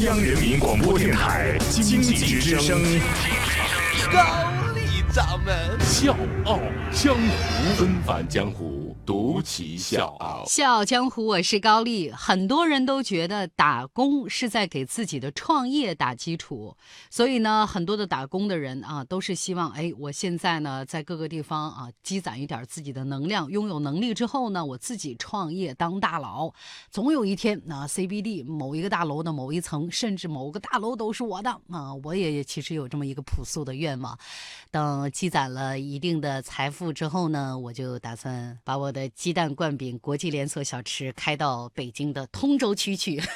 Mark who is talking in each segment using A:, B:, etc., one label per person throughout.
A: 央人民广播电台经济之声，
B: 高丽掌门。
A: 笑傲江湖，纷繁江湖，独骑笑傲。
C: 笑傲江湖，我是高丽。很多人都觉得打工是在给自己的创业打基础，所以呢，很多的打工的人啊，都是希望，哎，我现在呢，在各个地方啊，积攒一点自己的能量，拥有能力之后呢，我自己创业当大佬，总有一天，那 CBD 某一个大楼的某一层，甚至某个大楼都是我的啊！我也其实有这么一个朴素的愿望，等积攒了一定的财富之后呢，我就打算把我的鸡蛋灌饼国际连锁小吃开到北京的通州区去。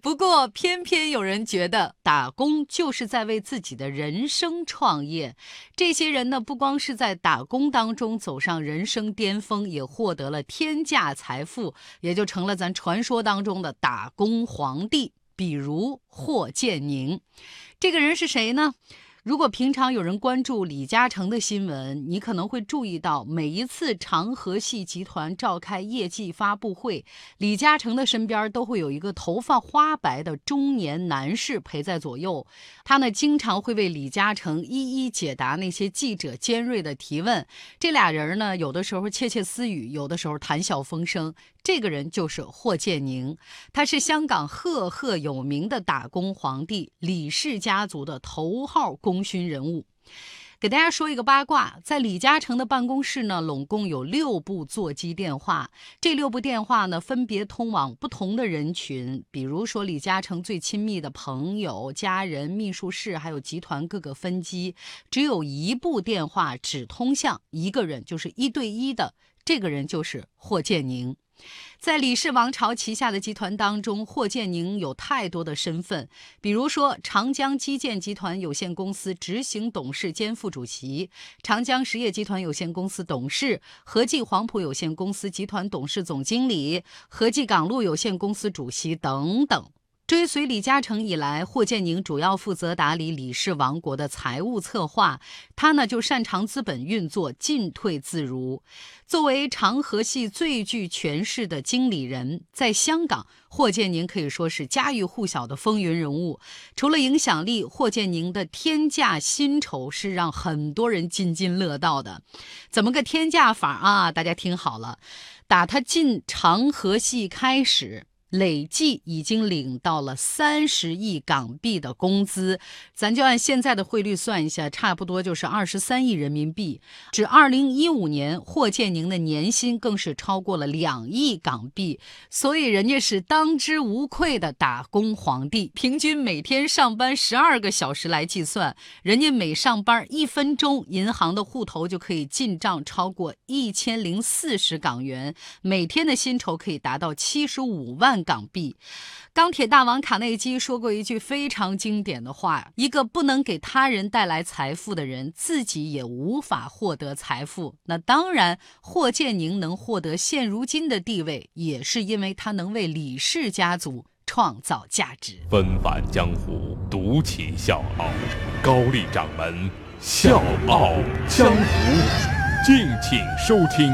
C: 不过，偏偏有人觉得打工就是在为自己的人生创业。这些人呢，不光是在打工当中走上人生巅峰，也获得了天价财富，也就成了咱传说当中的打工皇帝。比如霍建宁，这个人是谁呢？如果平常有人关注李嘉诚的新闻，你可能会注意到，每一次长河系集团召开业绩发布会，李嘉诚的身边都会有一个头发花白的中年男士陪在左右。他呢，经常会为李嘉诚一一解答那些记者尖锐的提问。这俩人呢，有的时候窃窃私语，有的时候谈笑风生。这个人就是霍建宁，他是香港赫赫有名的打工皇帝，李氏家族的头号功勋人物。给大家说一个八卦，在李嘉诚的办公室呢，拢共有六部座机电话，这六部电话呢，分别通往不同的人群，比如说李嘉诚最亲密的朋友、家人、秘书室，还有集团各个分机。只有一部电话只通向一个人，就是一对一的，这个人就是霍建宁。在李氏王朝旗下的集团当中，霍建宁有太多的身份，比如说长江基建集团有限公司执行董事兼副主席、长江实业集团有限公司董事、和记黄埔有限公司集团董事总经理、和记港路有限公司主席等等。追随李嘉诚以来，霍建宁主要负责打理李氏王国的财务策划。他呢就擅长资本运作，进退自如。作为长河系最具权势的经理人，在香港，霍建宁可以说是家喻户晓的风云人物。除了影响力，霍建宁的天价薪酬是让很多人津津乐道的。怎么个天价法啊？大家听好了，打他进长河系开始。累计已经领到了三十亿港币的工资，咱就按现在的汇率算一下，差不多就是二十三亿人民币。至二零一五年，霍建宁的年薪更是超过了两亿港币，所以人家是当之无愧的打工皇帝。平均每天上班十二个小时来计算，人家每上班一分钟，银行的户头就可以进账超过一千零四十港元，每天的薪酬可以达到七十五万。港币，钢铁大王卡内基说过一句非常经典的话：“一个不能给他人带来财富的人，自己也无法获得财富。”那当然，霍建宁能获得现如今的地位，也是因为他能为李氏家族创造价值。
A: 纷繁江湖，独起笑傲，高丽掌门笑傲江湖，敬请收听。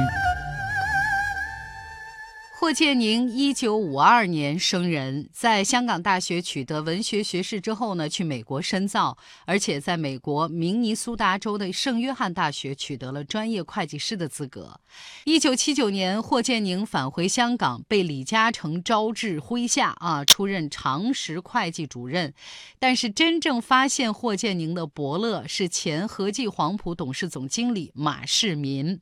C: 霍建宁一九五二年生人，在香港大学取得文学学士之后呢，去美国深造，而且在美国明尼苏达州的圣约翰大学取得了专业会计师的资格。一九七九年，霍建宁返回香港，被李嘉诚招至麾下啊，出任常识会计主任。但是，真正发现霍建宁的伯乐是前和记黄埔董事总经理马世民。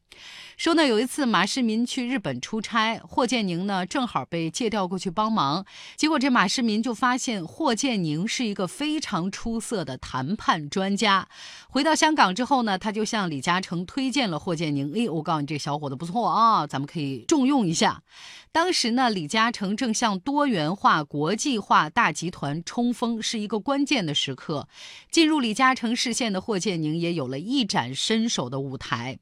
C: 说呢，有一次马世民去日本出差，霍建宁呢正好被借调过去帮忙。结果这马世民就发现霍建宁是一个非常出色的谈判专家。回到香港之后呢，他就向李嘉诚推荐了霍建宁。哎，我告诉你，这小伙子不错啊，咱们可以重用一下。当时呢，李嘉诚正向多元化、国际化大集团冲锋，是一个关键的时刻。进入李嘉诚视线的霍建宁也有了一展身手的舞台。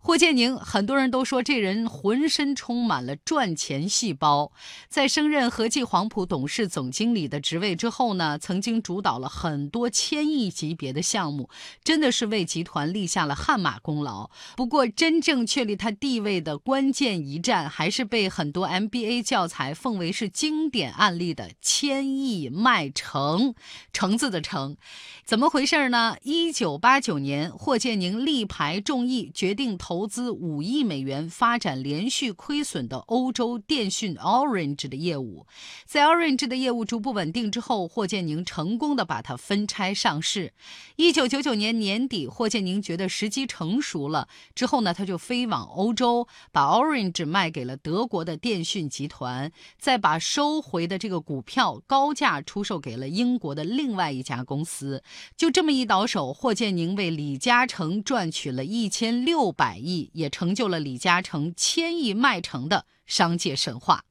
C: 霍建宁，很多人都说这人浑身充满了赚钱细胞。在升任和记黄埔董事总经理的职位之后呢，曾经主导了很多千亿级别的项目，真的是为集团立下了汗马功劳。不过，真正确立他地位的关键一战，还是被很多 MBA 教材奉为是经典案例的千亿卖城，橙子的橙。怎么回事呢？一九八九年，霍建宁力排众议，决决定。投资五亿美元发展连续亏损的欧洲电讯 Orange 的业务，在 Orange 的业务逐步稳定之后，霍建宁成功的把它分拆上市。一九九九年年底，霍建宁觉得时机成熟了，之后呢，他就飞往欧洲，把 Orange 卖给了德国的电讯集团，再把收回的这个股票高价出售给了英国的另外一家公司。就这么一倒手，霍建宁为李嘉诚赚取了一千六六百。亿也成就了李嘉诚千亿卖城的商界神话。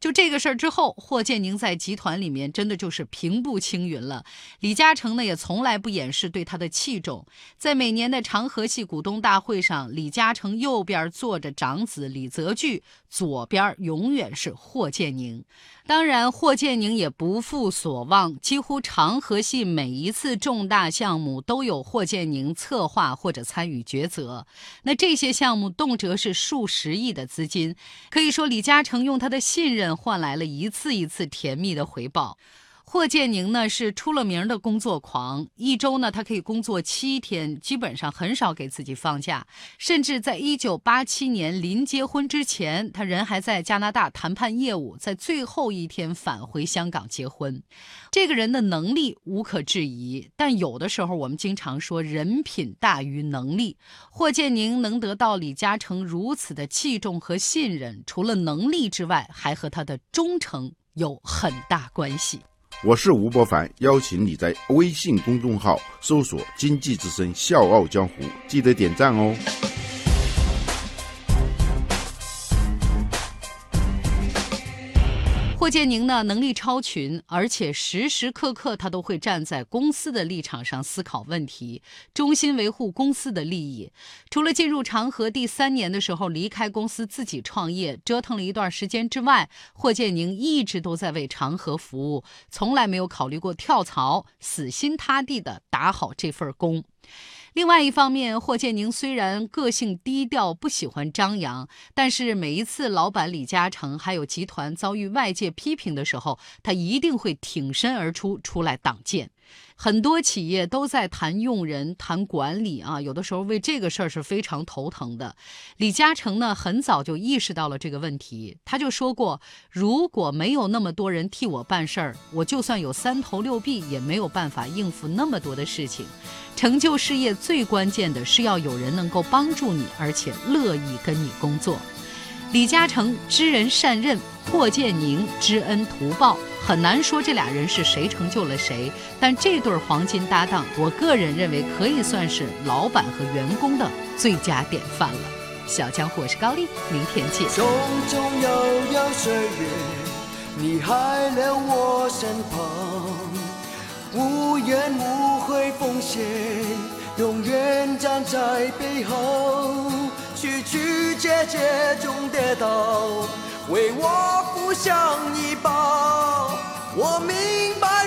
C: 就这个事儿之后，霍建宁在集团里面真的就是平步青云了。李嘉诚呢也从来不掩饰对他的器重，在每年的长河系股东大会上，李嘉诚右边坐着长子李泽钜，左边永远是霍建宁。当然，霍建宁也不负所望，几乎长河系每一次重大项目都有霍建宁策划或者参与抉择。那这些项目动辄是数十亿的资金，可以说李嘉诚用他的信任换来了一次一次甜蜜的回报。霍建宁呢是出了名的工作狂，一周呢他可以工作七天，基本上很少给自己放假。甚至在一九八七年临结婚之前，他人还在加拿大谈判业务，在最后一天返回香港结婚。这个人的能力无可置疑，但有的时候我们经常说人品大于能力。霍建宁能得到李嘉诚如此的器重和信任，除了能力之外，还和他的忠诚有很大关系。
D: 我是吴伯凡，邀请你在微信公众号搜索“经济之声笑傲江湖”，记得点赞哦。
C: 霍建宁呢，能力超群，而且时时刻刻他都会站在公司的立场上思考问题，忠心维护公司的利益。除了进入长河第三年的时候离开公司自己创业，折腾了一段时间之外，霍建宁一直都在为长河服务，从来没有考虑过跳槽，死心塌地的打好这份工。另外一方面，霍建宁虽然个性低调，不喜欢张扬，但是每一次老板李嘉诚还有集团遭遇外界批评的时候，他一定会挺身而出，出来挡箭。很多企业都在谈用人、谈管理啊，有的时候为这个事儿是非常头疼的。李嘉诚呢，很早就意识到了这个问题，他就说过：“如果没有那么多人替我办事儿，我就算有三头六臂，也没有办法应付那么多的事情。成就事业最关键的是要有人能够帮助你，而且乐意跟你工作。”李嘉诚知人善任，霍建宁知恩图报。很难说这俩人是谁成就了谁，但这对黄金搭档，我个人认为可以算是老板和员工的最佳典范了。小江湖，我是高丽，明天见。
B: 匆匆悠悠岁月，你还留我身旁，无怨无悔奉献，永远站在背后，曲曲折折中跌倒，为我负上一抱。我明白